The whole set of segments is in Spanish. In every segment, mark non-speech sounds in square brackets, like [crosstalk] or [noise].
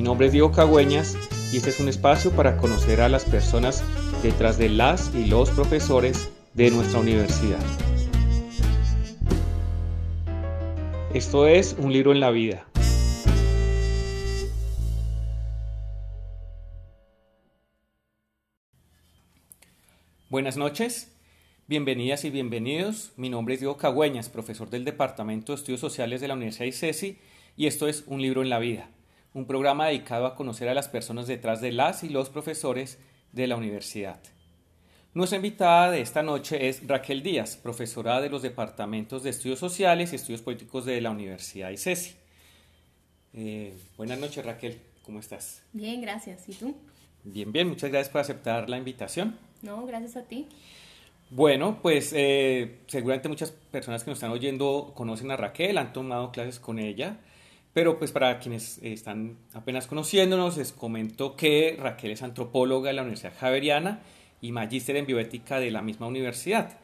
Mi nombre es Diego Cagüeñas y este es un espacio para conocer a las personas detrás de las y los profesores de nuestra universidad. Esto es Un libro en la vida. Buenas noches, bienvenidas y bienvenidos. Mi nombre es Diego Cagüeñas, profesor del Departamento de Estudios Sociales de la Universidad ICESI y esto es Un libro en la vida un programa dedicado a conocer a las personas detrás de las y los profesores de la universidad. Nuestra invitada de esta noche es Raquel Díaz, profesora de los departamentos de Estudios Sociales y Estudios Políticos de la Universidad ICESI. Eh, buenas noches, Raquel, ¿cómo estás? Bien, gracias. ¿Y tú? Bien, bien, muchas gracias por aceptar la invitación. No, gracias a ti. Bueno, pues eh, seguramente muchas personas que nos están oyendo conocen a Raquel, han tomado clases con ella. Pero pues para quienes están apenas conociéndonos, les comento que Raquel es antropóloga de la Universidad Javeriana y magíster en bioética de la misma universidad.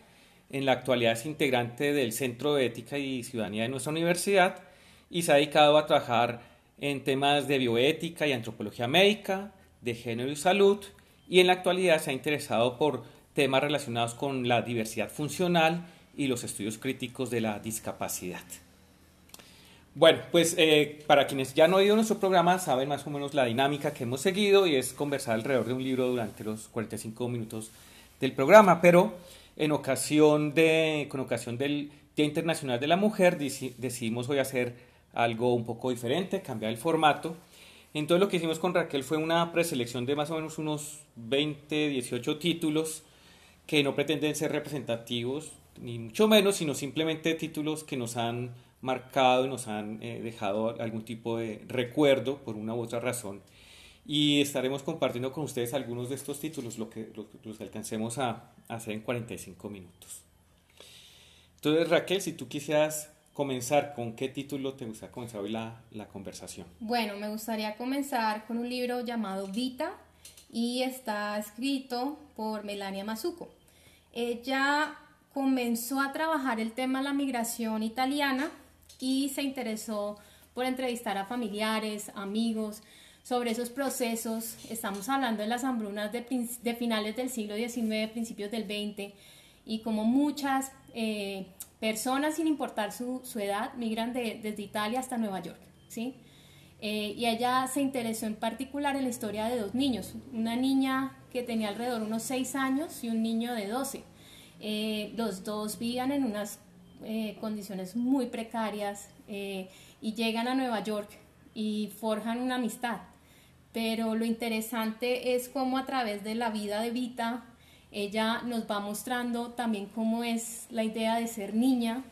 En la actualidad es integrante del Centro de Ética y Ciudadanía de nuestra universidad y se ha dedicado a trabajar en temas de bioética y antropología médica, de género y salud, y en la actualidad se ha interesado por temas relacionados con la diversidad funcional y los estudios críticos de la discapacidad. Bueno, pues eh, para quienes ya no han oído nuestro programa saben más o menos la dinámica que hemos seguido y es conversar alrededor de un libro durante los 45 minutos del programa, pero en ocasión de, con ocasión del Día Internacional de la Mujer decidimos hoy hacer algo un poco diferente, cambiar el formato. Entonces lo que hicimos con Raquel fue una preselección de más o menos unos 20, 18 títulos que no pretenden ser representativos, ni mucho menos, sino simplemente títulos que nos han marcado y nos han eh, dejado algún tipo de recuerdo por una u otra razón. Y estaremos compartiendo con ustedes algunos de estos títulos, lo que, los alcancemos a, hacer en 45 minutos. Entonces, Raquel, si tú quisieras comenzar, ¿con qué título te gustaría comenzar hoy la, la conversación? Bueno, me gustaría comenzar con un libro llamado Vita y está escrito por Melania Mazuco. Ella comenzó a trabajar el tema de la migración italiana y se interesó por entrevistar a familiares, amigos, sobre esos procesos. Estamos hablando de las hambrunas de, finales del siglo XIX, principios del XX, y como muchas eh, personas, sin importar su, edad, migran desde Italia hasta Nueva York. ¿sí? Eh, y ella se interesó en particular en la historia de dos niños, una niña que tenía alrededor de unos 6 años y un niño de 12. Eh, los dos vivían en unas eh, condiciones muy precarias eh, y llegan a Nueva York y forjan una amistad. Pero lo interesante es cómo a través de la vida de Vita, ella nos va mostrando también cómo es la idea de ser niña,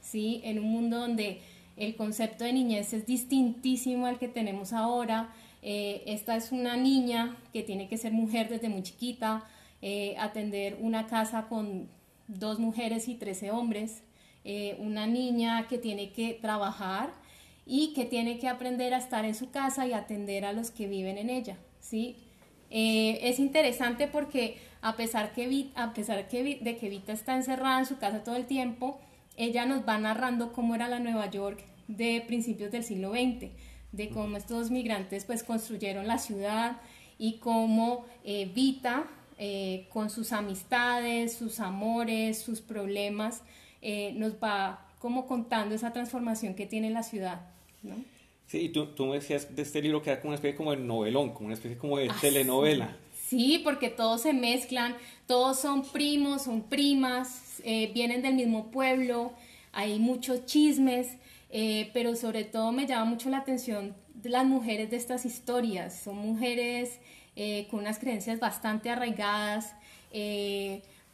¿sí? en un mundo donde el concepto de niñez es distintísimo al que tenemos ahora. Eh, esta es una niña que tiene que ser mujer desde muy chiquita, atender una casa con dos mujeres y trece hombres, eh, una niña que tiene que trabajar y que tiene que aprender a estar en su casa y atender a los que viven en ella, ¿sí? Eh, es interesante porque a pesar, que, a pesar que, de que Vita está encerrada en su casa todo el tiempo, ella nos va narrando cómo era la Nueva York de principios del siglo XX, de cómo estos migrantes pues construyeron la ciudad y cómo eh, Vita, con sus amistades, sus amores, sus problemas, eh, nos va como contando esa transformación que tiene la ciudad, ¿no? Sí, y tú, tú me decías de este libro que era como una especie como de novelón, como una especie como de ah, telenovela. Sí. porque todos se mezclan, todos son primos, son primas, eh, vienen del mismo pueblo, hay muchos chismes, eh, pero sobre todo me llama mucho la atención las mujeres de estas historias. Son mujeres con unas creencias bastante arraigadas,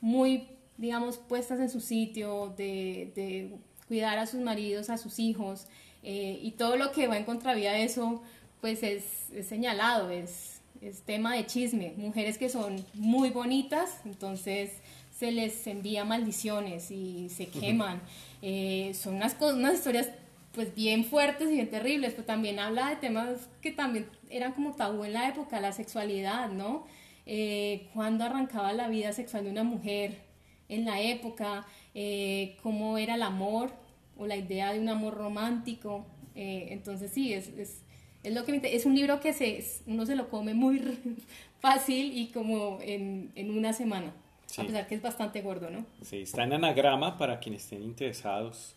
muy digamos, puestas en su sitio, de, cuidar a sus maridos, a sus hijos, eh, y todo lo que va en contravía de eso, pues es, señalado, es, es, tema de chisme. Mujeres que son muy bonitas, entonces se les envía maldiciones y se queman. Eh, son unas, unas historias pues bien fuertes y bien terribles, pero también habla de temas que también eran como tabú en la época, la sexualidad, ¿no? Eh, cuando arrancaba la vida sexual de una mujer, en la época, eh, cómo era el amor o la idea de un amor romántico. Eh, entonces sí, es, es, Es, lo que es un libro que se, uno se lo come muy [laughs] fácil y como en, en una semana. A pesar que es bastante gordo, ¿no? Sí, está en anagrama para quienes estén interesados.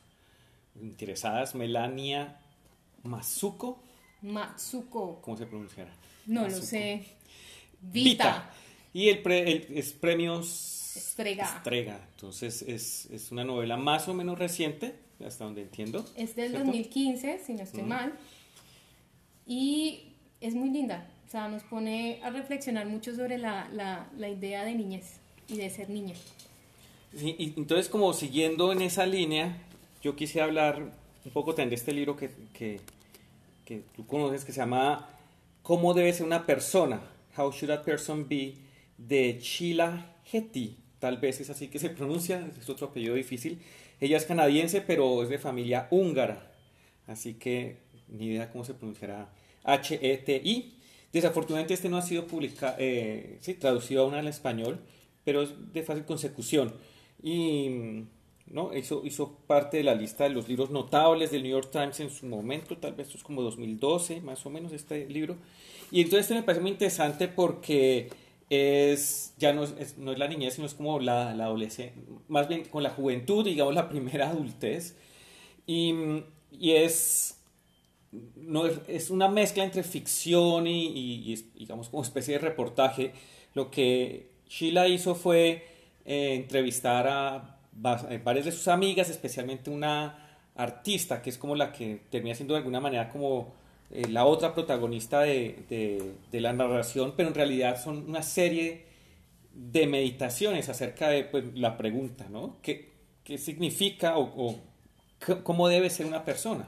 Interesadas, Melania Mazuco. Mazuco. ¿Cómo se pronunciará? No lo sé. Vita. Y el, es premios Estrega. Estrega. Entonces es, es, una novela más o menos reciente, hasta donde entiendo. Es del 2015, si no estoy mal. Y es muy linda. O sea, nos pone a reflexionar mucho sobre la, la, la idea de niñez y de ser niña. Sí, y entonces como siguiendo en esa línea, yo quise hablar un poco también de este libro que, que, que tú conoces, que se llama ¿Cómo debe ser una persona? How should a person be? de Sheila Hetty. Tal vez es así que se [laughs] pronuncia, es otro apellido difícil. Ella es canadiense, pero es de familia húngara. Así que ni idea cómo se pronunciará H-E-T-I. Desafortunadamente este no ha sido publicado, eh, sí, traducido aún al español pero es de fácil consecución. Y ¿no? hizo, hizo parte de la lista de los libros notables del New York Times en su momento, tal vez esto es como 2012, más o menos, este libro. Y entonces este me parece muy interesante porque es, ya no es, no es la niñez, sino es como la, la adolescencia, más bien con la juventud, digamos la primera adultez. Y, y es, no, es una mezcla entre ficción y, digamos, como especie de reportaje, lo que Sheila hizo fue eh, entrevistar a eh, varias de sus amigas, especialmente una artista, que es como la que termina siendo de alguna manera como eh, la otra protagonista de, la narración, pero en realidad son una serie de meditaciones acerca de pues, la pregunta, ¿no? ¿Qué, significa o, cómo debe ser una persona?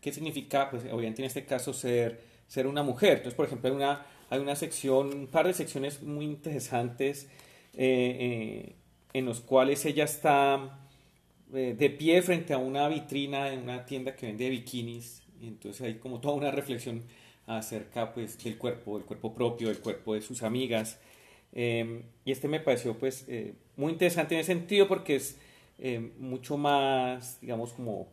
¿Qué significa, pues obviamente en este caso, ser, ser una mujer? Entonces, por ejemplo, hay una hay una sección, un par de secciones muy interesantes eh, eh, en los cuales ella está de pie frente a una vitrina en una tienda que vende bikinis. Entonces hay como toda una reflexión acerca pues, del cuerpo, del cuerpo propio, del cuerpo de sus amigas. y este me pareció pues muy interesante en ese sentido porque es mucho más, digamos, como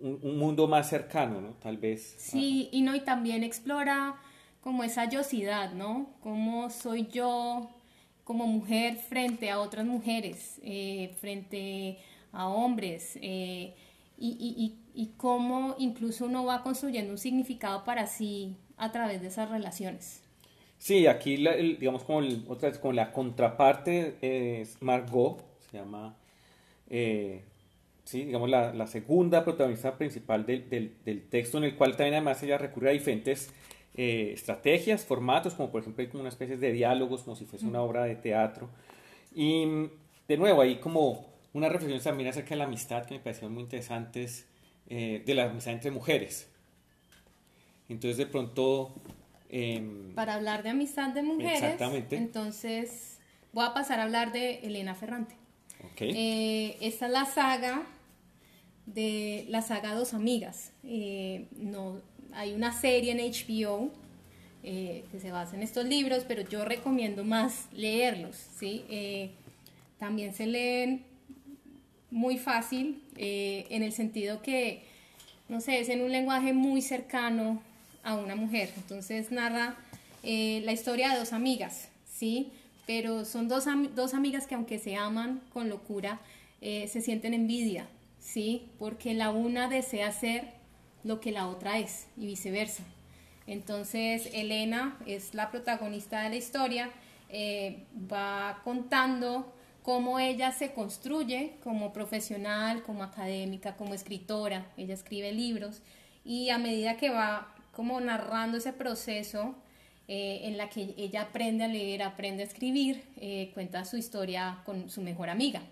un, un, mundo más cercano, ¿no? Tal vez. Sí, y no, y también explora como esa yosidad, ¿no? Cómo soy yo como mujer frente a otras mujeres, eh, frente a hombres, eh, y, y, cómo incluso uno va construyendo un significado para sí a través de esas relaciones. Sí, aquí digamos como, otra vez, como la contraparte es Margot, se llama, eh, sí, digamos la, la, segunda protagonista principal del, del, del, texto, en el cual también además ella recurre a diferentes eh, estrategias, formatos, como por ejemplo hay como una especie de diálogos, como si fuese una obra de teatro. Y de nuevo, hay como una reflexión también acerca de la amistad que me parecieron muy interesantes, eh, de la amistad entre mujeres. Entonces de pronto... Em, Para hablar de amistad de mujeres, exactamente. entonces voy a pasar a hablar de Elena Ferrante. Okay. Eh, esta es la saga de la saga Dos Amigas. no, hay una serie en HBO eh, que se basa en estos libros, pero yo recomiendo más leerlos, ¿sí? Eh, también se leen muy fácil, eh, en el sentido que, no sé, es en un lenguaje muy cercano a una mujer. Entonces narra la historia de dos amigas, ¿sí? Pero son dos, dos amigas que aunque se aman con locura, se sienten envidia, ¿sí? Porque la una desea ser lo que la otra es y viceversa. Entonces Elena es la protagonista de la historia, eh, va contando cómo ella se construye como profesional, como académica, como escritora. Ella escribe libros y a medida que va como narrando ese proceso eh, en la que ella aprende a leer, aprende a escribir, eh, cuenta su historia con su mejor amiga.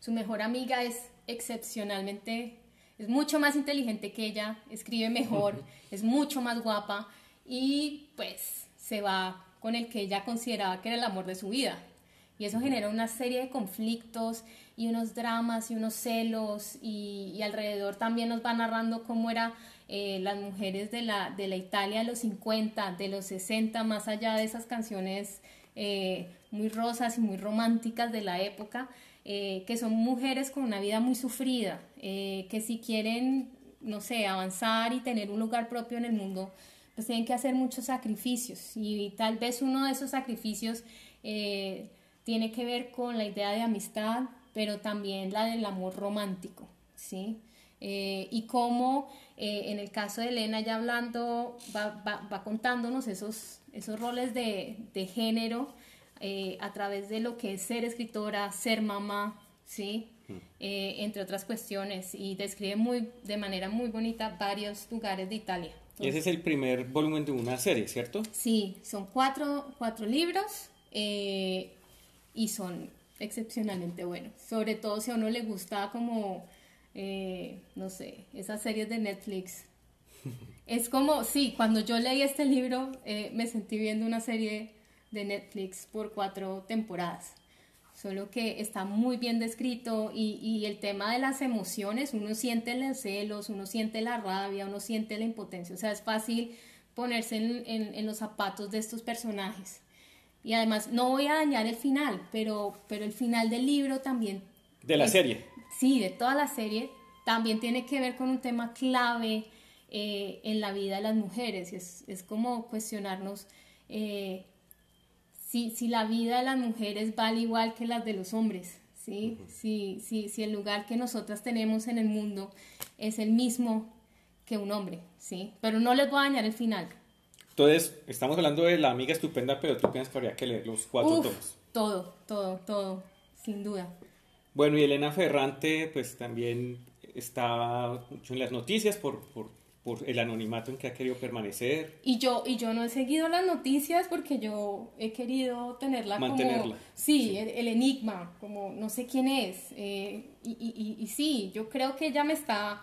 su mejor amiga es excepcionalmente es mucho más inteligente que ella, escribe mejor, es mucho más guapa y pues se va con el que ella consideraba que era el amor de su vida. Y eso genera una serie de conflictos y unos dramas y unos celos y, alrededor también nos va narrando cómo eran eh, las mujeres de la, de la Italia de los 50, de los 60, más allá de esas canciones eh, muy rosas y muy románticas de la época. Eh, que son mujeres con una vida muy sufrida, que si quieren no sé, avanzar y tener un lugar propio en el mundo, pues tienen que hacer muchos sacrificios y tal vez uno de esos sacrificios tiene que ver con la idea de amistad, pero también la del amor romántico, ¿sí? Eh, y cómo eh, en el caso de Elena ya hablando, va, va, va contándonos esos, esos roles de, de género a través de lo que es ser escritora, ser mamá, ¿sí? Eh, entre otras cuestiones, y describe muy, de manera muy bonita varios lugares de Italia. y ese es el primer volumen de una serie, ¿cierto? Sí, son cuatro, cuatro libros eh, y son excepcionalmente buenos, sobre todo si a uno le gusta como, eh, no sé, esas series de Netflix. [laughs] Es como, sí, cuando yo leí este libro me sentí viendo una serie de Netflix por cuatro temporadas solo que está muy bien descrito y, y, el tema de las emociones, uno siente los celos, uno siente la rabia, uno siente la impotencia, o sea, es fácil ponerse en, en, en los zapatos de estos personajes. Y además, no voy a dañar el final, pero, pero el final del libro también... De la es, serie. Sí, de toda la serie, también tiene que ver con un tema clave eh, en la vida de las mujeres, es, es como cuestionarnos... Eh, si, si la vida de las mujeres vale igual que las de los hombres, ¿sí? si, si, si el lugar que nosotras tenemos en el mundo es el mismo que un hombre, ¿sí? Pero no les voy a dañar el final. Entonces, estamos hablando de la amiga estupenda, pero tú piensas que habría que leer los cuatro Uf, tomos. Todo, todo, todo, sin duda. Bueno, y Elena Ferrante, pues también está mucho en las noticias por, por, por el anonimato en que ha querido permanecer. Y yo, y yo no he seguido las noticias porque yo he querido tenerla Mantenerla. como... Sí, sí. El, el, enigma, como no sé quién es. Eh, y, y, y, sí, yo creo que ella me está...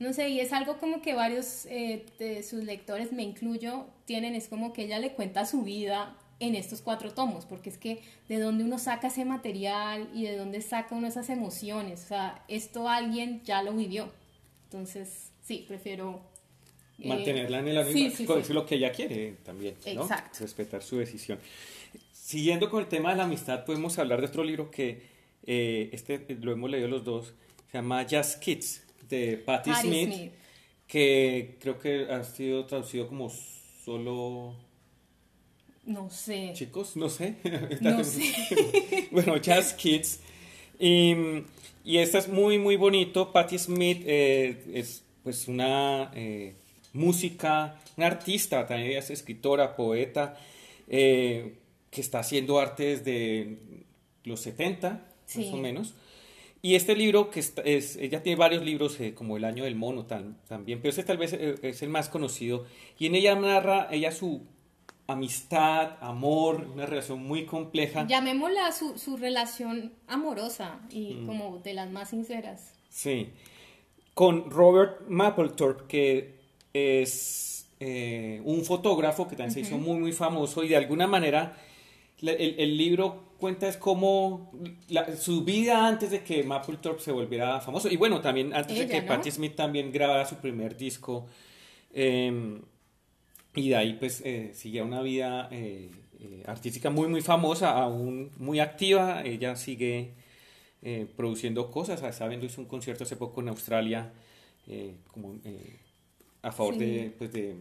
No sé, y es algo como que varios eh, de sus lectores, me incluyo, tienen, es como que ella le cuenta su vida en estos cuatro tomos, porque es que de dónde uno saca ese material y de dónde saca uno esas emociones, o sea, esto alguien ya lo vivió. Entonces, sí, prefiero mantenerla en el anonimato, sí, sí, sí. es lo que ella quiere también, ¿no? Exacto. respetar su decisión. Siguiendo con el tema de la amistad, podemos hablar de otro libro que eh, este lo hemos leído los dos, se llama Jazz Kids, de Patti, Patti Smith, Smith, que creo que ha sido traducido como solo no sé. chicos, no sé. [laughs] No sé. [laughs] bueno, Jazz Kids. Y, y esta es muy, muy bonito. Patti Smith eh, es pues una... Eh, música, una artista, también es escritora, poeta, eh, que está haciendo arte desde los 70, Sí. más o menos. Y este libro, que está- es, ella tiene varios libros, eh, como El Año del Mono tan- también, pero este tal vez eh, es el más conocido. Y en ella narra ella su amistad, amor, una relación muy compleja. Llamémosla su, su relación amorosa y Mm. como de las más sinceras. Sí. Con Robert Mapplethorpe, que es eh, un fotógrafo que también se hizo muy, muy famoso y de alguna manera el, el libro cuenta es como la- su vida antes de que Mapplethorpe se volviera famoso y bueno, también antes de que ¿no? Patti Smith también grabara su primer disco eh, y de ahí pues eh, seguía una vida eh, eh, artística muy, muy famosa, aún muy activa, ella sigue eh, produciendo cosas. Está viendo, hizo un concierto hace poco en Australia eh, como, a favor Sí. de, pues, de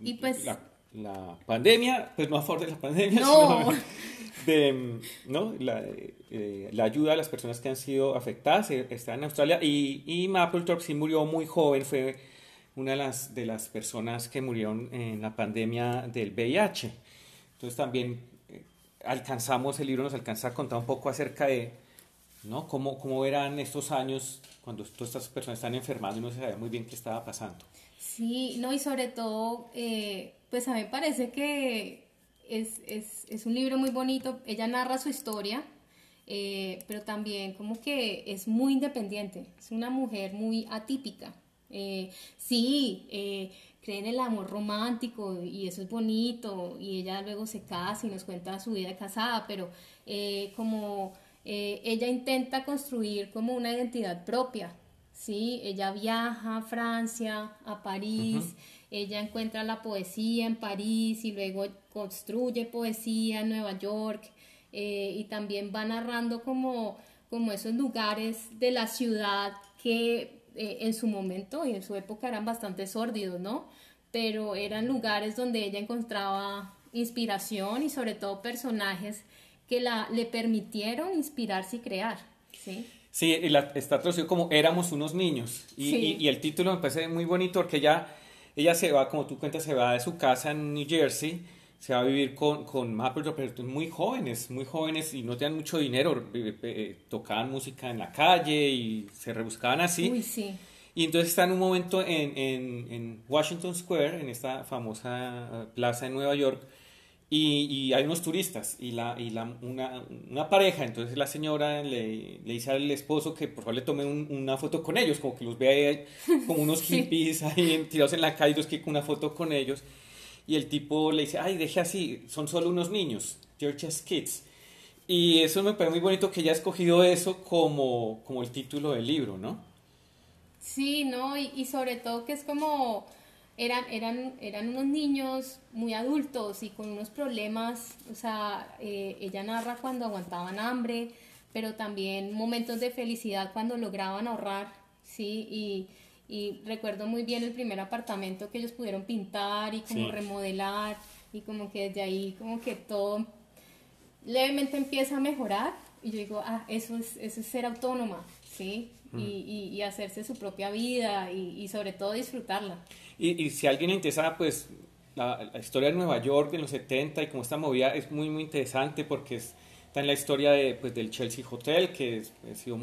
Y pues- la, la pandemia, pues no a favor de la pandemia, No. sino [laughs] de ¿no? la, eh, la ayuda a las personas que han sido afectadas. eh, Está en Australia y, y Mapplethorpe sí murió muy joven, fue una de las, de las personas que murieron en la pandemia del VIH. Entonces también eh, alcanzamos, el libro nos alcanza a contar un poco acerca de ¿no? cómo, cómo eran estos años cuando todas estas personas están enfermando y no se sabía muy bien qué estaba pasando. Sí, no, y sobre todo, pues a mí me parece que es, es, es un libro muy bonito. Ella narra su historia, eh, pero también como que es muy independiente. Es una mujer muy atípica. Eh, sí, eh, cree en el amor romántico y eso es bonito. Y ella luego se casa y nos cuenta su vida de casada, pero como ella intenta construir como una identidad propia. Sí, ella viaja a Francia, a París, ella encuentra la poesía en París y luego construye poesía en Nueva York eh, y también va narrando como, como esos lugares de la ciudad que eh, en su momento y en su época eran bastante sórdidos, ¿no? Pero eran lugares donde ella encontraba inspiración y sobre todo personajes que la, le permitieron inspirarse y crear, ¿sí? Sí, está traducido como éramos unos niños. Y, y, el título me parece muy bonito porque ella, ella se va, como tú cuentas, se va de su casa en New Jersey, se va a vivir con, con pero muy jóvenes, muy jóvenes y no tenían mucho dinero, eh, tocaban música en la calle y se rebuscaban así. Uy, sí. Y entonces está en un momento en, en, en Washington Square, en esta famosa eh, plaza en Nueva York, y, hay unos turistas y, la, y la, una, una, pareja, entonces la señora le, le, dice al esposo que por favor le tome una foto con ellos, como que los vea como unos [laughs] hippies ahí tirados en la calle, entonces que una foto con ellos. Y el tipo le dice, ay, deje así, son solo unos niños, they're just kids. Y eso me parece muy bonito que ella ha escogido eso como, como el título del libro, ¿no? Sí, ¿no? Y, sobre todo que es como eran, eran, eran unos niños muy adultos y con unos problemas, o sea, eh, ella narra cuando aguantaban hambre, pero también momentos de felicidad cuando lograban ahorrar, ¿sí? Y, y recuerdo muy bien el primer apartamento que ellos pudieron pintar y como remodelar y como que desde ahí como que todo levemente empieza a mejorar y yo digo, ah, eso es, eso es ser autónoma, ¿sí? Mm. Y, y, hacerse su propia vida y, y sobre todo disfrutarla. Y, si alguien le interesa, pues la, historia de Nueva York de los 70 y cómo está movida es muy, muy interesante porque está en la historia de, pues, del Chelsea Hotel, que ha sido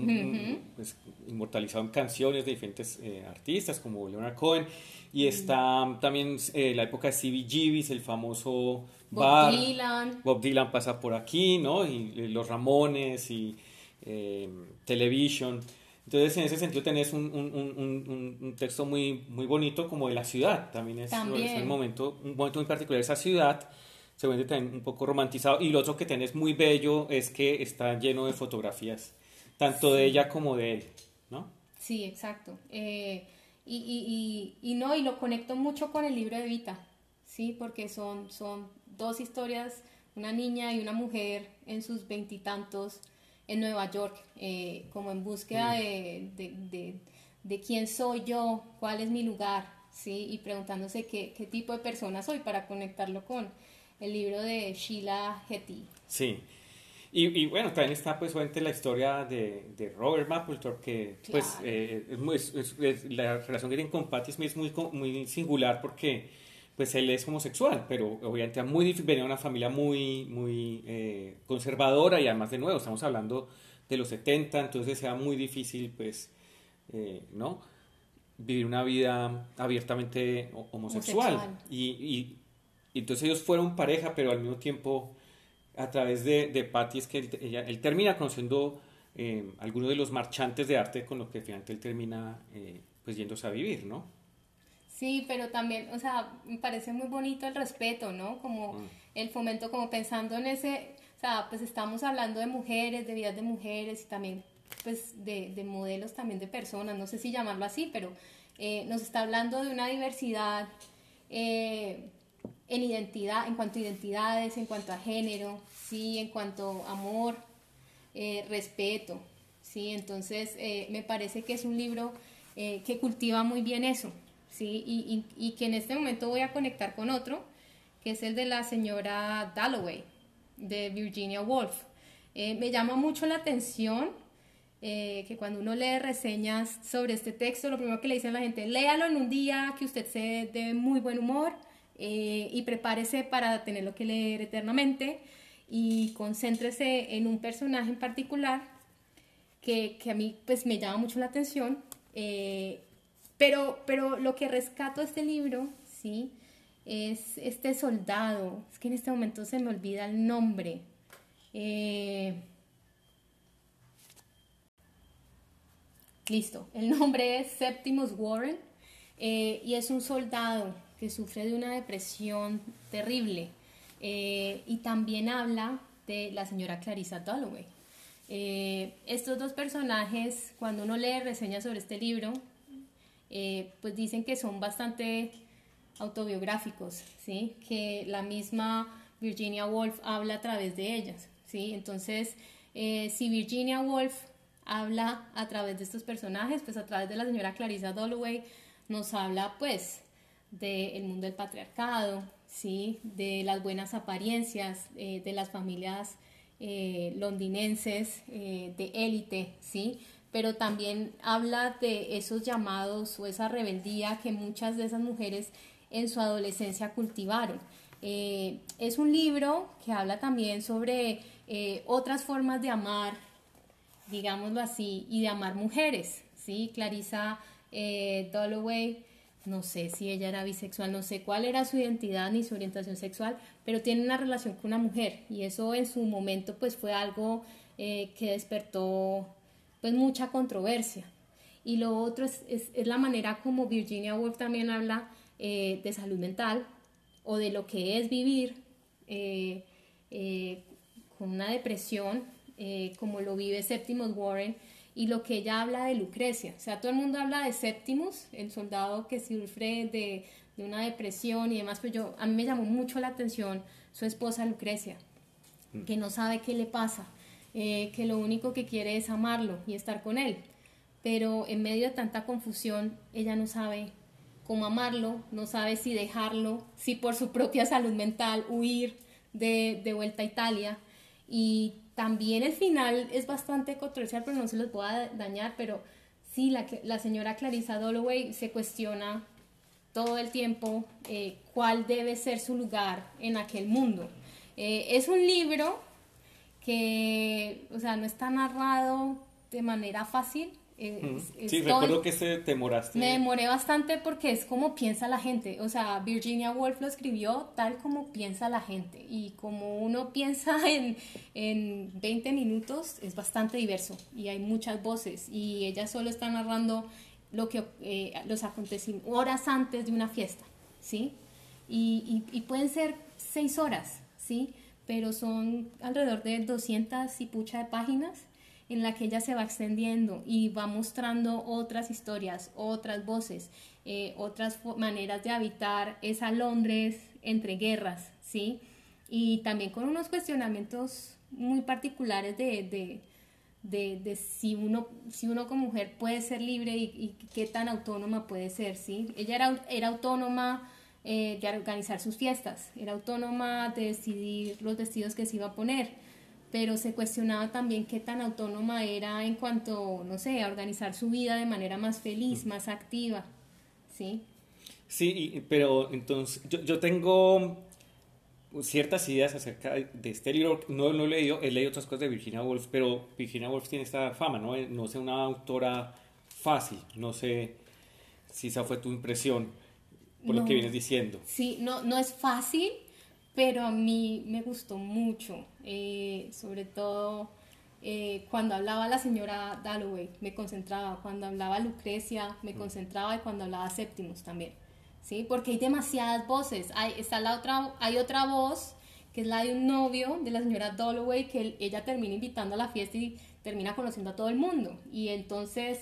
pues, inmortalizado en canciones de diferentes eh, artistas como Leonard Cohen. Y está también eh, la época de CBGB's, el famoso Bob bar. Dylan. Bob Dylan pasa por aquí, ¿no? Y, y los Ramones y eh, Television. Entonces, en ese sentido, tenés un, un, un, texto muy, muy bonito como de la ciudad. También es, un, momento, un momento muy particular esa ciudad. Se vuelve también un poco romantizado. Y lo otro que tenés muy bello es que está lleno de fotografías, tanto de ella como de él, ¿no? Sí, exacto. Eh, y, y, y, y, no, y lo conecto mucho con el libro de Vita, ¿sí? Porque son, son dos historias, una niña y una mujer en sus veintitantos en Nueva York, eh, como en búsqueda mm. de, de, quién soy yo, cuál es mi lugar, ¿sí? Y preguntándose qué, qué tipo de persona soy para conectarlo con el libro de Sheila Hetty. Sí. Y, y, bueno, también está pues la historia de, de Robert Mapplethorpe, que pues eh, es, la relación que tiene con Patty Smith es muy, muy singular porque pues él es homosexual, pero obviamente muy venía de una familia muy, muy eh, conservadora y además de nuevo, estamos hablando de los 70, entonces era muy difícil, pues, eh, ¿no? Vivir una vida abiertamente homosexual. Y, y, entonces ellos fueron pareja, pero al mismo tiempo, a través de, de Patty, es que él, él termina conociendo eh, algunos de los marchantes de arte con los que finalmente él termina, pues, yéndose a vivir, ¿no? Sí, pero también, o sea, me parece muy bonito el respeto, ¿no? Como mm. el fomento, como pensando en ese, o sea, pues estamos hablando de mujeres, de vidas de mujeres y también, pues, de, de modelos también de personas, no sé si llamarlo así, pero eh, nos está hablando de una diversidad eh, en identidad, en cuanto a identidades, en cuanto a género, sí, en cuanto a amor, eh, respeto, sí, entonces me parece que es un libro que cultiva muy bien eso, ¿sí? Y, y, que en este momento voy a conectar con otro, que es el de la señora Dalloway, de Virginia Woolf. Eh, me llama mucho la atención eh, que cuando uno lee reseñas sobre este texto, lo primero que le dicen a la gente, léalo en un día que usted se de muy buen humor eh, y prepárese para tenerlo que leer eternamente y concéntrese en un personaje en particular que, que a mí pues me llama mucho la atención. Pero, pero lo que rescato de este libro, ¿sí? Es este soldado, es que en este momento se me olvida el nombre. Eh, listo, el nombre es Septimus Warren eh, y es un soldado que sufre de una depresión terrible eh, y también habla de la señora Clarissa Dalloway. estos dos personajes, cuando uno lee reseñas sobre este libro, eh, pues dicen que son bastante autobiográficos, ¿sí? que la misma Virginia Woolf habla a través de ellas. ¿sí? Entonces, eh, si Virginia Woolf habla a través de estos personajes, pues a través de la señora Clarissa Dalloway, nos habla pues del mundo del patriarcado, ¿sí? de las buenas apariencias, eh, de las familias eh, londinenses eh, de élite, ¿sí? pero también habla de esos llamados o esa rebeldía que muchas de esas mujeres en su adolescencia cultivaron. es un libro que habla también sobre otras formas de amar, digámoslo así, y de amar mujeres. ¿sí? Clarissa Dalloway no sé si ella era bisexual, no sé cuál era su identidad ni su orientación sexual, pero tiene una relación con una mujer y eso en su momento pues fue algo eh, que despertó pues mucha controversia. Y lo otro es, la manera como Virginia Woolf también habla eh, de salud mental o de lo que es vivir eh, con una depresión, como lo vive Septimus Warren, y lo que ella habla de Lucrecia. O sea, todo el mundo habla de Septimus, el soldado que sufre de, de una depresión y demás, pero yo, a mí me llamó mucho la atención su esposa Lucrecia, mm. que no sabe qué le pasa, eh, que lo único que quiere es amarlo y estar con él. Pero en medio de tanta confusión, ella no sabe cómo amarlo, no sabe si dejarlo, si por su propia salud mental huir de, de vuelta a Italia. Y también el final es bastante controversial, pero no se los voy a dañar, pero sí, la, la señora Clarissa Dalloway se cuestiona todo el tiempo eh, cuál debe ser su lugar en aquel mundo. Eh, es un libro que, o sea, no está narrado de manera fácil, sí, recuerdo que se demoraste. Me demoré bastante porque es como piensa la gente. O sea, Virginia Woolf lo escribió tal como piensa la gente. Y como uno piensa [laughs] en, en 20 minutos, es bastante diverso. Y hay muchas voces. Y ella solo está narrando lo que, eh, los acontecimientos horas antes de una fiesta. ¿Sí? Y, y, y pueden ser seis horas. ¿Sí? Pero son alrededor de 200 y pucha de páginas en la que ella se va extendiendo y va mostrando otras historias, otras voces, eh, otras maneras de habitar esa Londres entre guerras, ¿sí? Y también con unos cuestionamientos muy particulares de, de, si, uno, si uno como mujer puede ser libre y, qué tan autónoma puede ser, ¿sí? Ella era, era autónoma eh, de organizar sus fiestas, era autónoma de decidir los vestidos que se iba a poner, pero se cuestionaba también qué tan autónoma era en cuanto, no sé, a organizar su vida de manera más feliz, más activa, ¿sí? Sí, pero entonces yo, yo tengo ciertas ideas acerca de este libro, no lo he leído, he leído otras cosas de Virginia Woolf, pero Virginia Woolf tiene esta fama, ¿no? No sé, una autora fácil, no sé si esa fue tu impresión por lo que vienes diciendo. Sí, no, no es fácil, pero a mí me gustó mucho, eh, sobre todo eh, cuando hablaba la señora Dalloway, me concentraba, cuando hablaba Lucrecia, me mm. concentraba y cuando hablaba Séptimos también, ¿sí? Porque hay demasiadas voces, hay, está la otra, hay otra voz que es la de un novio de la señora Dalloway, que ella termina invitando a la fiesta y termina conociendo a todo el mundo, y entonces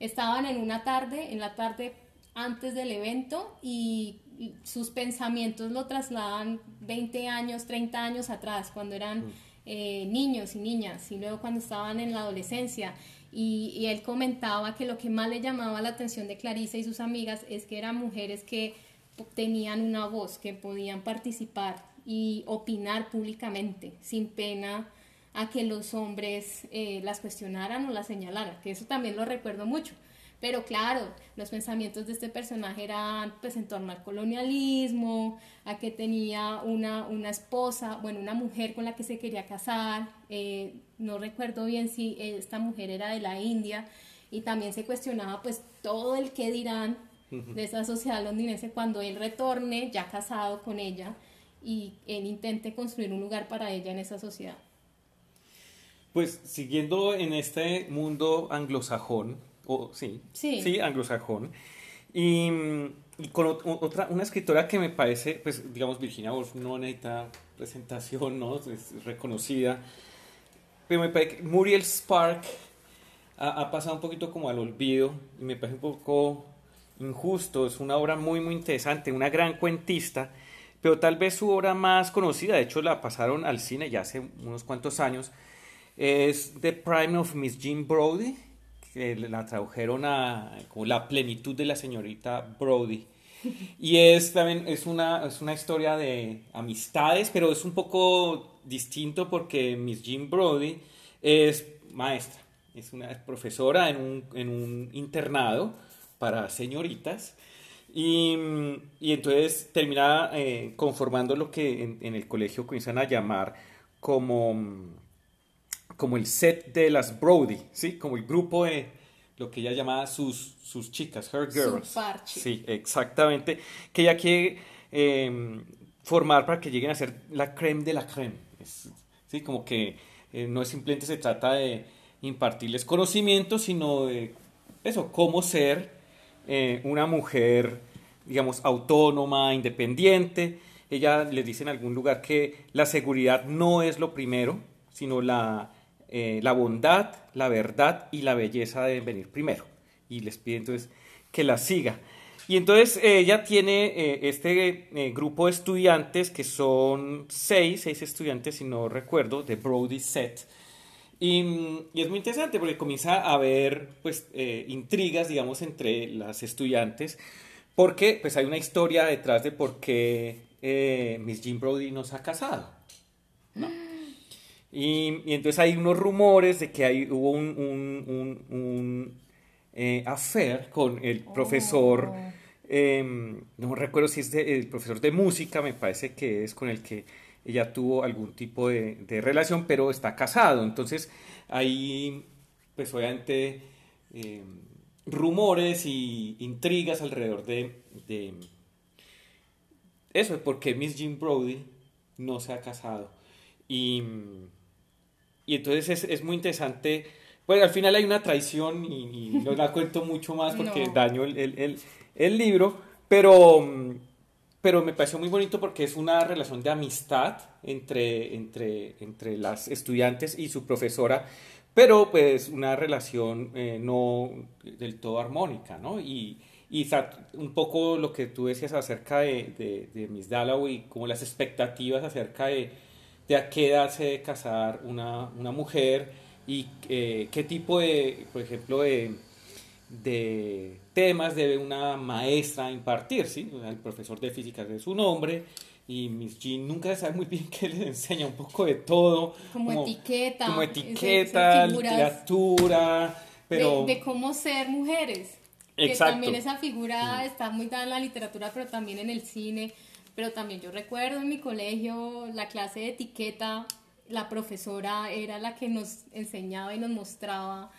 estaban en una tarde, en la tarde antes del evento y sus pensamientos lo trasladan 20 años, 30 años atrás, cuando eran mm. eh, niños y niñas, y luego cuando estaban en la adolescencia. Y, él comentaba que lo que más le llamaba la atención de Clarisa y sus amigas es que eran mujeres que tenían una voz, que podían participar y opinar públicamente, sin pena a que los hombres eh, las cuestionaran o las señalaran, que eso también lo recuerdo mucho. Pero claro, los pensamientos de este personaje eran pues en torno al colonialismo, a que tenía una, una esposa, bueno, una mujer con la que se quería casar, eh, no recuerdo bien si esta mujer era de la India, y también se cuestionaba pues todo el que dirán de esa sociedad londinense cuando él retorne ya casado con ella y él intente construir un lugar para ella en esa sociedad. Pues siguiendo en este mundo anglosajón, sí, sí, anglosajón. Y, con otra, una escritora que me parece, pues digamos, Virginia Woolf no necesita presentación, ¿no? Es reconocida. Pero me parece que Muriel Spark ha, pasado un poquito como al olvido y me parece un poco injusto. Es una obra muy, muy interesante, una gran cuentista, pero tal vez su obra más conocida, de hecho la pasaron al cine ya hace unos cuantos años, es The Prime of Miss Jean Brody, que la tradujeron a como la plenitud de la señorita Brody. [laughs] Y es también es una, es una historia de amistades, pero es un poco distinto porque Miss Jean Brody es maestra, es una profesora en un, en un internado para señoritas. Y, y entonces termina eh, conformando lo que en, en, el colegio comienzan a llamar como, como el set de las Brody, ¿sí? como el grupo de lo que ella llamaba sus, sus chicas, her girls. Su parche. Sí, exactamente. Que ella quiere eh, formar para que lleguen a ser la creme de la creme. Es, sí, como que eh, no es simplemente se trata de impartirles conocimiento, sino de eso, cómo ser eh, una mujer, digamos, autónoma, independiente. Ella les dice en algún lugar que la seguridad no es lo primero, sino la, eh, la bondad, la verdad y la belleza deben venir primero. Y les pide entonces que la siga. Y entonces ella tiene eh, este eh, grupo de estudiantes que son seis, seis estudiantes, si no recuerdo, de Brody Set. Y, es muy interesante porque comienza a haber pues, eh, intrigas, digamos, entre las estudiantes, porque pues, hay una historia detrás de por qué Miss Jean Brody no se ha casado. ¿no? Y, y, entonces hay unos rumores de que hay, hubo un, un, un, un affair con el profesor. Oh. Eh, no recuerdo si es de, el profesor de música, me parece que es con el que ella tuvo algún tipo de, de relación, pero está casado. Entonces, hay, pues obviamente, eh, rumores y intrigas alrededor de, de eso, de por qué Miss Jean Brody no se ha casado. Y, y entonces es, es, muy interesante. Bueno, al final hay una traición y, y no la cuento mucho más porque No. daño el, el, el, el libro, pero, pero me pareció muy bonito porque es una relación de amistad entre, entre, entre las estudiantes y su profesora, pero pues una relación eh, no del todo armónica, ¿no? Y, y un poco lo que tú decías acerca de, de, de Miss Dalloway, como las expectativas acerca de, de a qué edad se debe casar una, una mujer y eh, qué tipo de, por ejemplo, de, de temas debe una maestra impartir, ¿sí? El profesor de física es un hombre y Miss Jean nunca sabe muy bien [laughs] qué les enseña, un poco de todo. Como, como etiqueta. Como etiqueta, literatura, pero... De, de, cómo ser mujeres. Exacto. Que también esa figura mm. está muy dada en la literatura, pero también en el cine. Pero también yo recuerdo en mi colegio la clase de etiqueta, la profesora era la que nos enseñaba y nos mostraba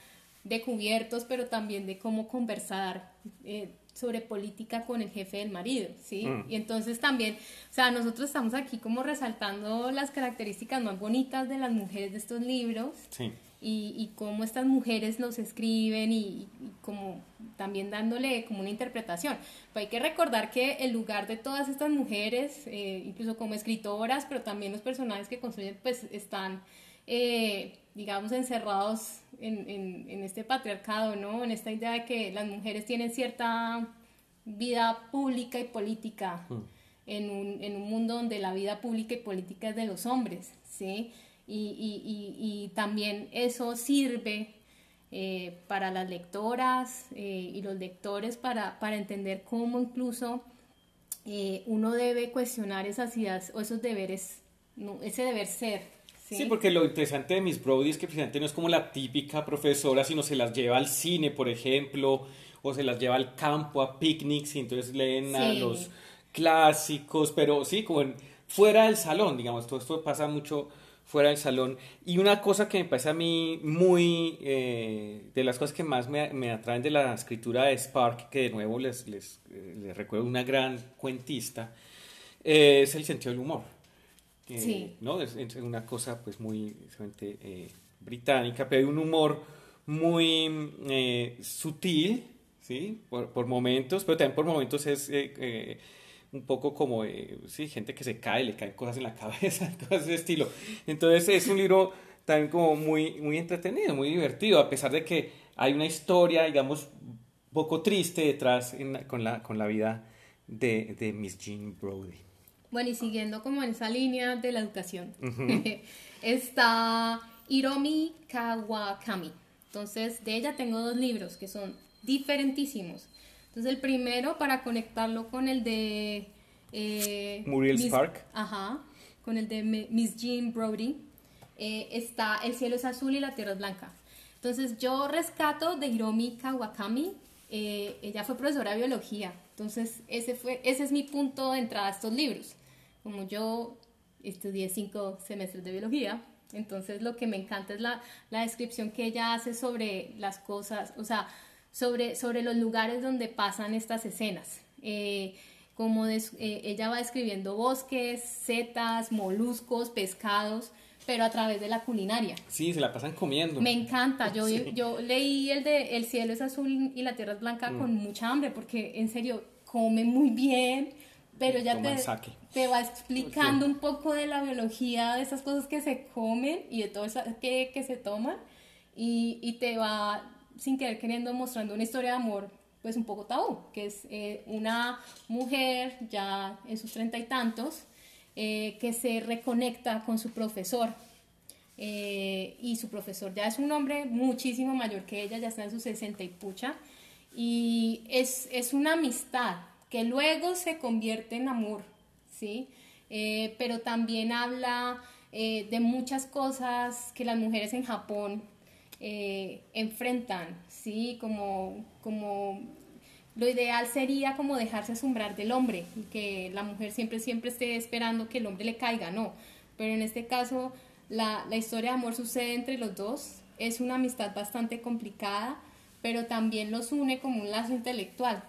de cubiertos, pero también de cómo conversar eh, sobre política con el jefe del marido, ¿sí? Mm. Y entonces también, o sea, nosotros estamos aquí como resaltando las características más bonitas de las mujeres de estos libros. Sí. Y, y cómo estas mujeres los escriben y, y, como también dándole como una interpretación. Pero hay que recordar que el lugar de todas estas mujeres, eh, incluso como escritoras, pero también los personajes que construyen, pues están, eh, digamos, encerrados en, en, en, este patriarcado, ¿no? En esta idea de que las mujeres tienen cierta vida pública y política mm. en, un, en un mundo donde la vida pública y política es de los hombres, ¿sí? Y, y, y, y, también eso sirve eh, para las lectoras eh, y los lectores para, para entender cómo incluso eh, uno debe cuestionar esas ideas o esos deberes, no, ese deber ser. ¿sí? ¿sí? porque lo interesante de Miss Brody es que precisamente no es como la típica profesora, sino se las lleva al cine, por ejemplo, o se las lleva al campo a picnics y entonces leen sí. a los clásicos, pero sí, como en, fuera del salón, digamos, todo esto pasa mucho fuera del salón. Y una cosa que me parece a mí muy, eh, de las cosas que más me, me, atraen de la escritura de Spark, que de nuevo les, les, les recuerdo una gran cuentista, eh, es el sentido del humor. Eh, sí. ¿no? Es, es, una cosa pues muy eh, británica, pero hay un humor muy eh, sutil, ¿sí? Por, por, momentos, pero también por momentos es un poco como, eh, sí, gente que se cae, le caen cosas en la [laughs] cabeza, cosas de estilo. Entonces es un libro también como muy, muy entretenido, muy divertido, a pesar de que hay una historia, digamos, poco triste detrás en, con, la, con la vida de, de, Miss Jean Brody. Bueno, y siguiendo como en esa línea de la educación, uh [laughs] -huh. está Hiromi Kawakami. Entonces, de ella tengo dos libros que son diferentísimos. Entonces, el primero, para conectarlo con el de... Eh, Muriel Spark. Ajá, con el de Miss Jean Brody, eh, está El cielo es azul y la tierra es blanca. Entonces, yo rescato de Hiromi Kawakami. Eh, ella fue profesora de biología. Entonces, ese, fue, ese es mi punto de entrada a estos libros. Como yo estudié cinco semestres de biología, entonces lo que me encanta es la, la, descripción que ella hace sobre las cosas, o sea, sobre, sobre los lugares donde pasan estas escenas. Eh, como eh, ella va describiendo bosques, setas, moluscos, pescados, pero a través de la culinaria. Sí, se la pasan comiendo. Me encanta. Yo, yo leí el de El cielo es azul y la tierra es blanca mm. con mucha hambre, porque en serio, come muy bien pero ya te, te, va explicando un poco de la biología, de esas cosas que se comen y de todo eso que, que se toman, y, y, te va, sin querer queriendo, mostrando una historia de amor, pues un poco tabú, que es eh, una mujer ya en sus treinta y tantos, eh, que se reconecta con su profesor. Eh, y su profesor ya es un hombre muchísimo mayor que ella, ya está en sus sesenta y pucha, y es, es una amistad, que luego se convierte en amor, ¿sí? Eh, pero también habla eh, de muchas cosas que las mujeres en Japón eh, enfrentan, ¿sí? Como, como lo ideal sería como dejarse asombrar del hombre, que la mujer siempre, siempre esté esperando que el hombre le caiga, no. Pero en este caso, la, la historia de amor sucede entre los dos, es una amistad bastante complicada, pero también los une como un lazo intelectual.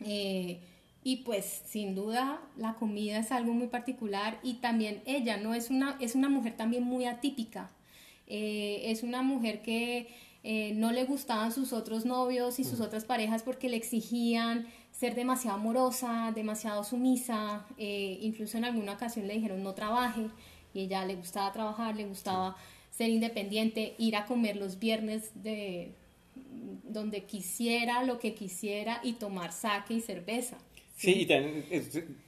Eh, y pues sin duda la comida es algo muy particular y también ella no es una, es una mujer también muy atípica. Eh, es una mujer que eh, no le gustaban sus otros novios y sus otras parejas porque le exigían ser demasiado amorosa, demasiado sumisa, incluso en alguna ocasión le dijeron no trabaje y ella le gustaba trabajar, le gustaba ser independiente, ir a comer los viernes de, donde quisiera, lo que quisiera y tomar sake y cerveza. Sí, y también,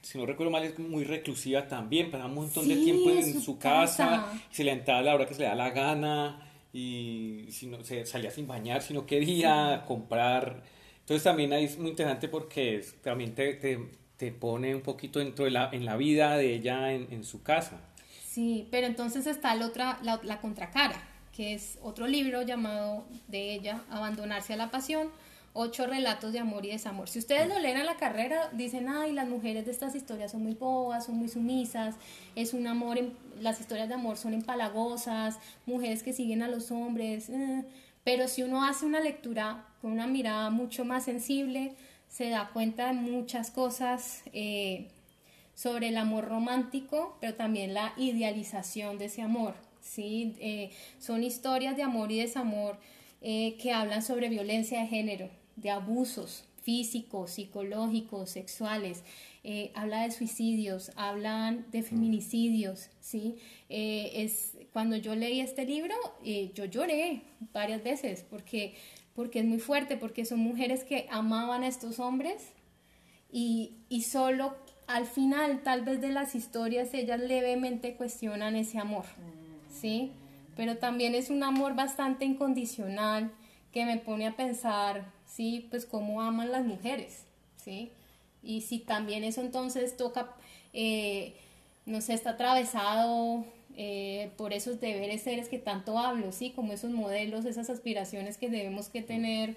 si no recuerdo mal, es muy reclusiva también, pasa un montón de tiempo en su, casa, se le entraba a la hora que se le da la gana y si no, se salía sin bañar si no quería comprar. Entonces también ahí es muy interesante porque también te, te, te, pone un poquito dentro de la, en la vida de ella en, en su casa. Sí, pero entonces está la otra, la, la contracara que es otro libro llamado de ella, Abandonarse a la Pasión, ocho relatos de amor y desamor. Si ustedes lo leen a la carrera, dicen, ay, las mujeres de estas historias son muy bobas, son muy sumisas, es un amor, las historias de amor son empalagosas, mujeres que siguen a los hombres, eh". pero si uno hace una lectura con una mirada mucho más sensible, se da cuenta de muchas cosas eh, sobre el amor romántico, pero también la idealización de ese amor. ¿sí? Eh, son historias de amor y desamor eh, que hablan sobre violencia de género, de abusos físicos, psicológicos, sexuales, eh, habla de suicidios, hablan de feminicidios, ¿sí? es, cuando yo leí este libro, yo lloré varias veces porque, porque es muy fuerte, porque son mujeres que amaban a estos hombres y, y solo al final, tal vez de las historias, ellas levemente cuestionan ese amor. ¿sí? Pero también es un amor bastante incondicional que me pone a pensar, ¿sí? Pues cómo aman las mujeres, ¿sí? Y si también eso entonces toca, eh, no sé, está atravesado eh, por esos deberes seres que tanto hablo, ¿sí? Como esos modelos, esas aspiraciones que debemos que tener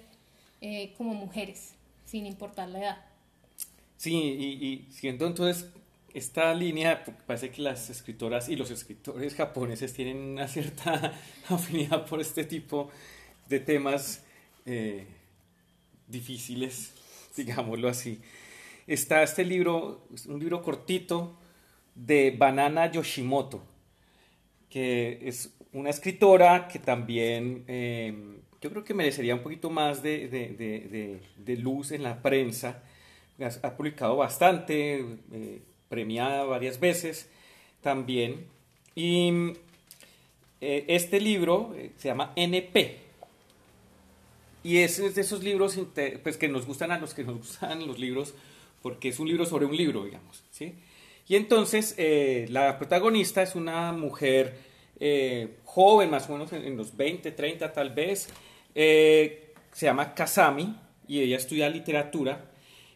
eh, como mujeres, sin importar la edad. Sí, y, y siendo entonces esta línea, parece que las escritoras y los escritores japoneses tienen una cierta [laughs] afinidad por este tipo de temas eh, difíciles, [laughs] digámoslo así. Está este libro, un libro cortito de Banana Yoshimoto, que es una escritora que también eh, yo creo que merecería un poquito más de, de, de, luz en la prensa. Ha, publicado bastante. Eh, premiada varias veces también. Y eh, este libro eh, se llama NP. Y es de esos libros pues, que nos gustan a los que nos gustan los libros, porque es un libro sobre un libro, digamos. ¿sí? Y entonces eh, la protagonista es una mujer eh, joven, más o menos en, los 20, 30 tal vez, eh, se llama Kazami y ella estudia literatura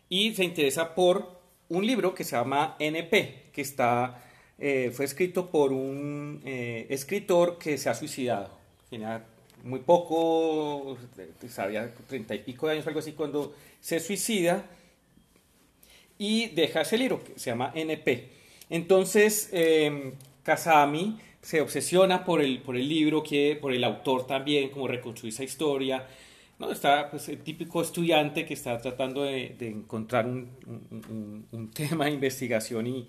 y se interesa por un libro que se llama NP, que está, fue escrito por un escritor que se ha suicidado. Muy poco, sabía treinta y pico de años, algo así, cuando se suicida y deja ese libro que se llama NP. Entonces, eh, Kazami se obsesiona por el, por el libro, que, por el autor también, como reconstruir esa historia. ¿no? Está pues, el típico estudiante que está tratando de, encontrar un, un, [laughs] tema de investigación y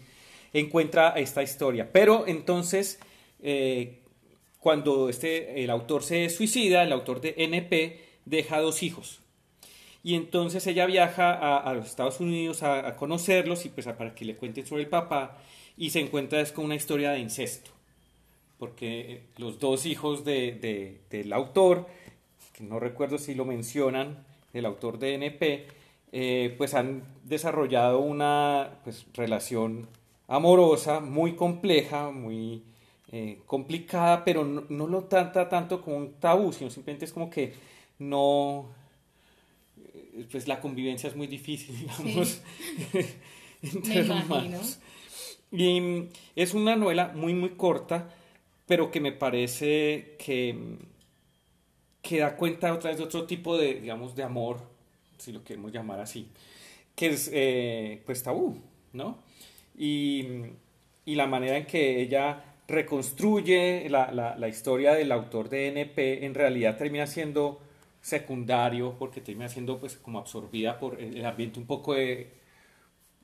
encuentra esta historia. Pero entonces, eh, cuando este, el autor se suicida, el autor de NP deja dos hijos. Y entonces ella viaja a, los Estados Unidos a, conocerlos y pues para que le cuenten sobre el papá y se encuentra es con una historia de incesto porque eh, los dos hijos de, del autor, que no recuerdo si lo mencionan, el autor de NP, eh, pues han desarrollado una pues, relación amorosa muy compleja, muy eh, complicada, pero no, lo trata tanto como un tabú, sino simplemente es como que no, pues la convivencia es muy difícil, [laughs] digamos, [laughs] entre hermanos. Y mm, es una novela muy, muy corta, pero que me parece que, que da cuenta otra vez de otro tipo de, digamos, de amor, si lo queremos llamar así, que es eh, pues tabú, ¿no? Y, y, la manera en que ella reconstruye la, la, la, historia del autor de NP en realidad termina siendo secundario porque termina siendo pues como absorbida por el ambiente un poco de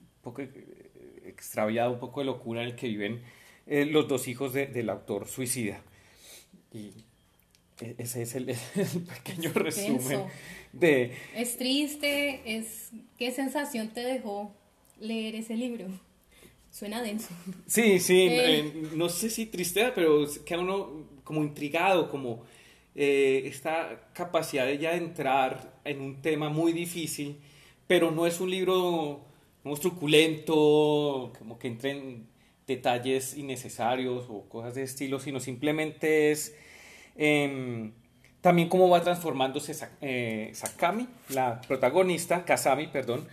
un poco extraviado, un poco de locura en el que viven eh, los dos hijos del autor suicida. Y e, ese es el, [laughs] pequeño resumen de... Es triste, es... ¿Qué sensación te dejó leer ese libro? Suena denso. Sí, sí, eh. Eh, no sé si tristeza, pero queda uno como intrigado, como esta capacidad de ya entrar en un tema muy difícil, pero no es un libro como truculento, como que entren detalles innecesarios o cosas de estilo, sino simplemente es em, también cómo va transformándose eh, Sakami, la protagonista, Kasami, perdón,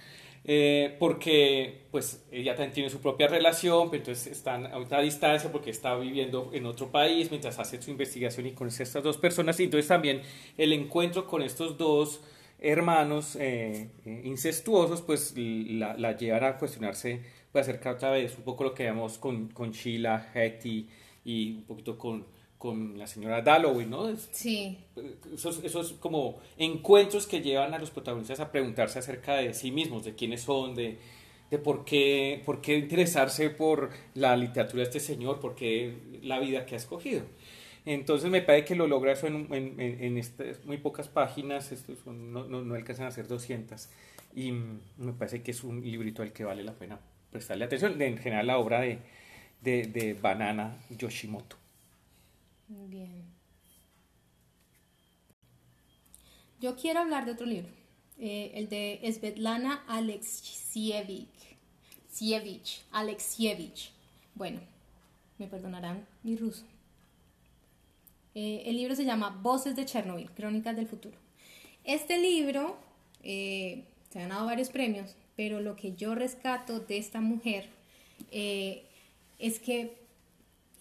eh, porque pues ella también tiene su propia relación, pero entonces están a otra distancia porque está viviendo en otro país mientras hace su investigación y conoce a estas dos personas, y entonces también el encuentro con estos dos hermanos eh, incestuosos pues la, la llevan a cuestionarse voy a acercar otra vez un poco lo que vemos con, con Sheila, Hetty y un poquito con, con la señora Dalloway, ¿no? Sí. Esos, esos como encuentros que llevan a los protagonistas a preguntarse acerca de sí mismos, de quiénes son, de, de por, qué, por qué interesarse por la literatura de este señor, por qué la vida que ha escogido. Entonces me parece que lo logra eso en, en, en estas muy pocas páginas, no, no, no alcanzan a ser 200, y me parece que es un librito al que vale la pena prestarle atención, en general la obra de, de, Banana Yoshimoto. Bien. Yo quiero hablar de otro libro, eh, el de Svetlana Alexievich. Alexievich. Bueno, me perdonarán mi ruso. Eh, el libro se llama Voces de Chernobyl, Crónicas del Futuro. Este libro eh, se ha ganado varios premios, pero lo que yo rescato de esta mujer es que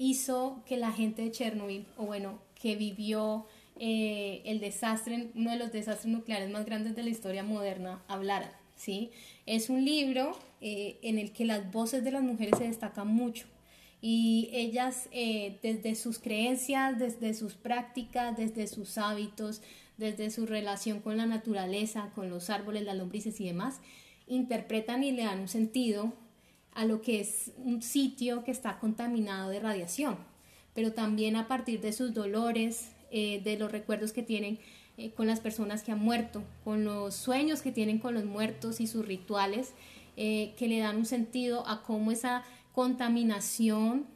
hizo que la gente de Chernobyl, o bueno, que vivió eh, el desastre, uno de los desastres nucleares más grandes de la historia moderna, hablara. ¿sí? Es un libro eh, en el que las voces de las mujeres se destacan mucho y ellas desde sus creencias, desde sus prácticas, desde sus hábitos, desde su relación con la naturaleza, con los árboles, las lombrices y demás, interpretan y le dan un sentido a lo que es un sitio que está contaminado de radiación, pero también a partir de sus dolores, eh, de los recuerdos que tienen eh, con las personas que han muerto, con los sueños que tienen con los muertos y sus rituales, eh, que le dan un sentido a cómo esa contaminación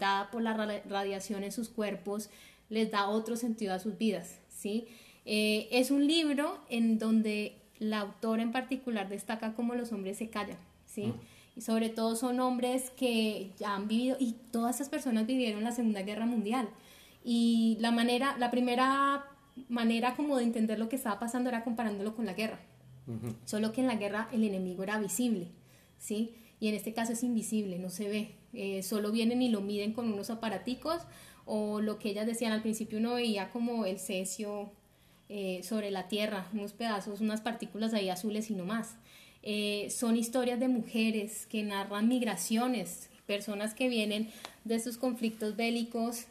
dada por la radiación en sus cuerpos les da otro sentido a sus vidas. ¿sí? es un libro en donde la autora en particular destaca cómo los hombres se callan, ¿sí? Mm. Y sobre todo son hombres que ya han vivido, y todas esas personas vivieron la Segunda Guerra Mundial. Y la manera, la primera manera como de entender lo que estaba pasando era comparándolo con la guerra. Solo que en la guerra el enemigo era visible, ¿sí? Y en este caso es invisible, no se ve. Eh, solo vienen y lo miden con unos aparaticos o lo que ellas decían al principio uno veía como el cesio eh, sobre la tierra, unos pedazos, unas partículas ahí azules y no más. Eh, son historias de mujeres que narran migraciones, personas que vienen de estos conflictos bélicos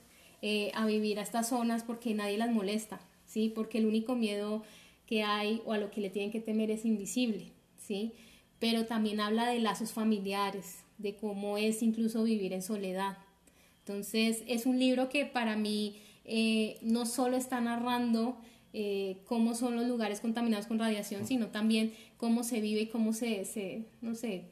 a vivir a estas zonas porque nadie las molesta, ¿sí? Porque el único miedo que hay o a lo que le tienen que temer es invisible, ¿sí? Pero también habla de lazos familiares, de cómo es incluso vivir en soledad. Entonces, es un libro que para mí eh, no solo está narrando eh, cómo son los lugares contaminados con radiación, sino también cómo se vive y cómo se, se no sé,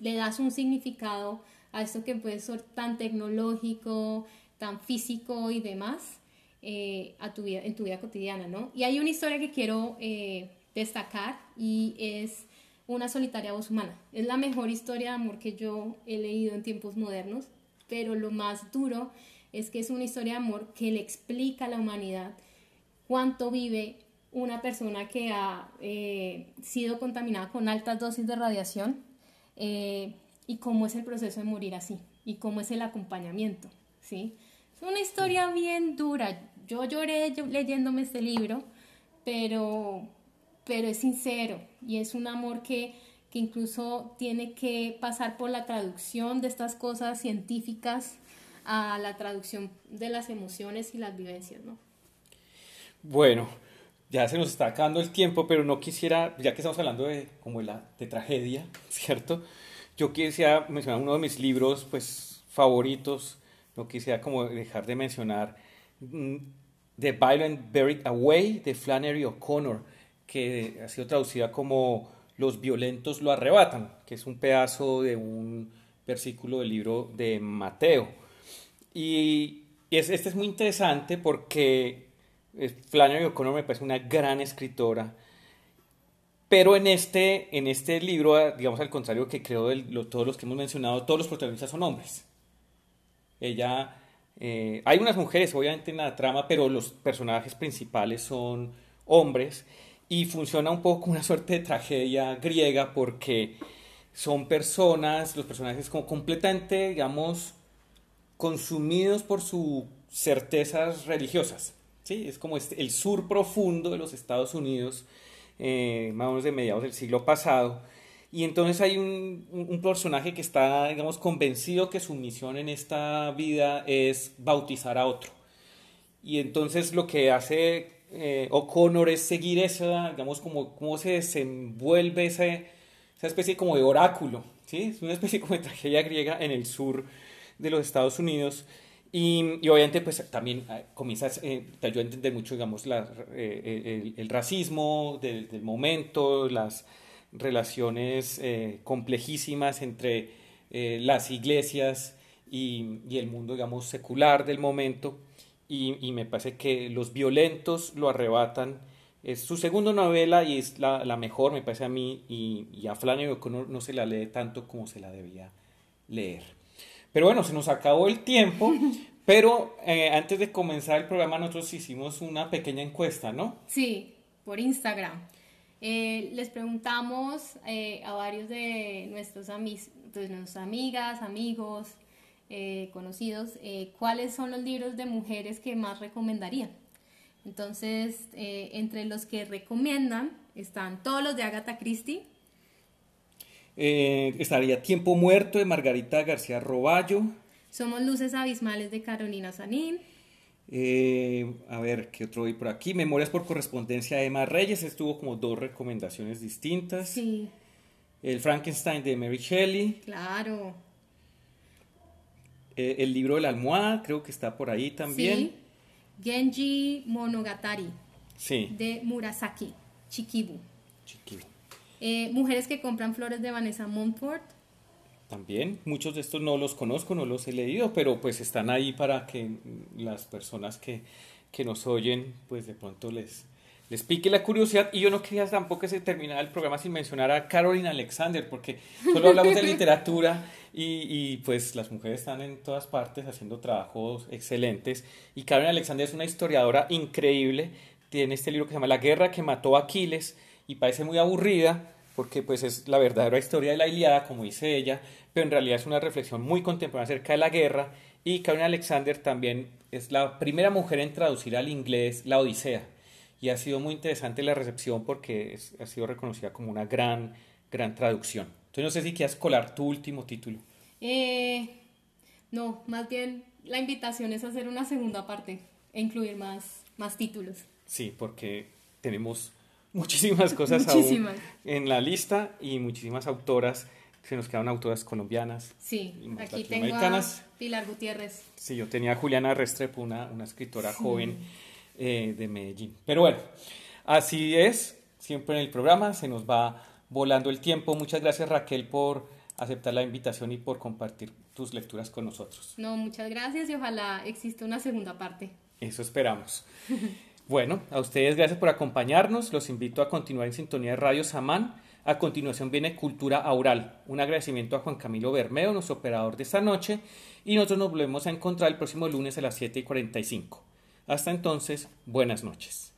le das un significado a esto que puede ser tan tecnológico, tan físico y demás, eh, a tu vida, en tu vida cotidiana, ¿no? Y hay una historia que quiero eh, destacar y es Una solitaria voz humana. Es la mejor historia de amor que yo he leído en tiempos modernos, pero lo más duro es que es una historia de amor que le explica a la humanidad cuánto vive una persona que ha eh, sido contaminada con altas dosis de radiación y cómo es el proceso de morir así y cómo es el acompañamiento, ¿sí? Es una historia bien dura. Yo lloré leyéndome este libro, pero, pero es sincero y es un amor que, que incluso tiene que pasar por la traducción de estas cosas científicas a la traducción de las emociones y las vivencias, ¿no? Bueno, ya se nos está acabando el tiempo, pero no quisiera, ya que estamos hablando de como la de tragedia, [laughs] ¿cierto? Yo quisiera mencionar uno de mis libros pues favoritos, no quisiera como dejar de mencionar mm, The Violent Buried Away de Flannery O'Connor, que ha sido traducida como Los violentos lo arrebatan, que es un pedazo de un versículo del libro de Mateo. Y, este es muy interesante porque Flannery O'Connor me parece una gran escritora, pero en este, en este libro, digamos al contrario que creo de todos los que hemos mencionado, todos los protagonistas son hombres. Ella eh, hay unas mujeres, obviamente, en la trama, pero los personajes principales son hombres y funciona un poco como una suerte de tragedia griega porque son personas, los personajes como completamente, digamos, consumidos por sus certezas religiosas. ¿Sí? Es como este, el sur profundo de los Estados Unidos, eh, más o menos de mediados del siglo pasado, y entonces hay un, personaje que está, digamos, convencido que su misión en esta vida es bautizar a otro. Y entonces lo que hace eh, O'Connor es seguir esa, digamos, como cómo se desenvuelve esa, esa especie como de oráculo, ¿sí? Es una especie como de tragedia griega en el sur de los Estados Unidos. Y, obviamente pues también eh, comienza, eh, te a entender mucho, digamos, la, eh, el, racismo del, momento, las relaciones eh, complejísimas entre eh, las iglesias y, el mundo, digamos, secular del momento. Y, me parece que Los violentos lo arrebatan. Es su segunda novela y es la, mejor, me parece a mí, y, a Flannery O'Connor no se la lee tanto como se la debía leer. Pero bueno, se nos acabó el tiempo, [laughs] pero eh, antes de comenzar el programa nosotros hicimos una pequeña encuesta, ¿no? Sí, por Instagram. Eh, les preguntamos eh, a varios de nuestros de nuestras amigas, amigos, conocidos, cuáles son los libros de mujeres que más recomendarían. Entonces, entre los que recomiendan están todos los de Agatha Christie. Estaría Tiempo Muerto de Margarita García Roballo. Somos Luces Abismales de Carolina Sanín. Eh, a ver, ¿qué otro hay por aquí? Memorias por correspondencia de Emma Reyes. Estuvo como dos recomendaciones distintas. Sí. El Frankenstein de Mary Shelley. Claro. Eh, el libro de la almohada, creo que está por ahí también. Sí. Genji Monogatari. Sí. De Murasaki Chikibu. Chikibu. Eh, Mujeres que compran flores de Vanessa Montfort. También, muchos de estos no los conozco, no los he leído, pero pues están ahí para que las personas que, nos oyen, pues de pronto les, les pique la curiosidad. Y yo no quería tampoco que se terminara el programa sin mencionar a Caroline Alexander, porque solo hablamos de [laughs] literatura y, y, pues las mujeres están en todas partes haciendo trabajos excelentes. Y Caroline Alexander es una historiadora increíble. Tiene este libro que se llama La guerra que mató a Aquiles y parece muy aburrida porque pues es la verdadera historia de la Iliada, como dice ella, pero en realidad es una reflexión muy contemporánea acerca de la guerra y Caroline Alexander también es la primera mujer en traducir al inglés la Odisea y ha sido muy interesante la recepción porque ha sido reconocida como una gran, gran traducción. Entonces no sé si quieres colar tu último título. Eh, no, más bien la invitación es hacer una segunda parte e incluir más, más títulos. Sí, porque tenemos muchísimas cosas muchísimas. en la lista y muchísimas autoras. Se nos quedan autoras colombianas. Sí, aquí tengo a Pilar Gutiérrez. Sí, yo tenía a Juliana Restrepo, una, una escritora joven eh, de Medellín. Pero bueno, así es, siempre en el programa se nos va volando el tiempo. Muchas gracias Raquel por aceptar la invitación y por compartir tus lecturas con nosotros. No, muchas gracias y ojalá exista una segunda parte. Eso esperamos. [laughs] Bueno, a ustedes gracias por acompañarnos. Los invito a continuar en sintonía de Radio Samán. A continuación viene Cultura Aural. Un agradecimiento a Juan Camilo Bermeo, nuestro operador de esta noche. Y nosotros nos volvemos a encontrar el próximo lunes a las 7 y 45. Hasta entonces, buenas noches.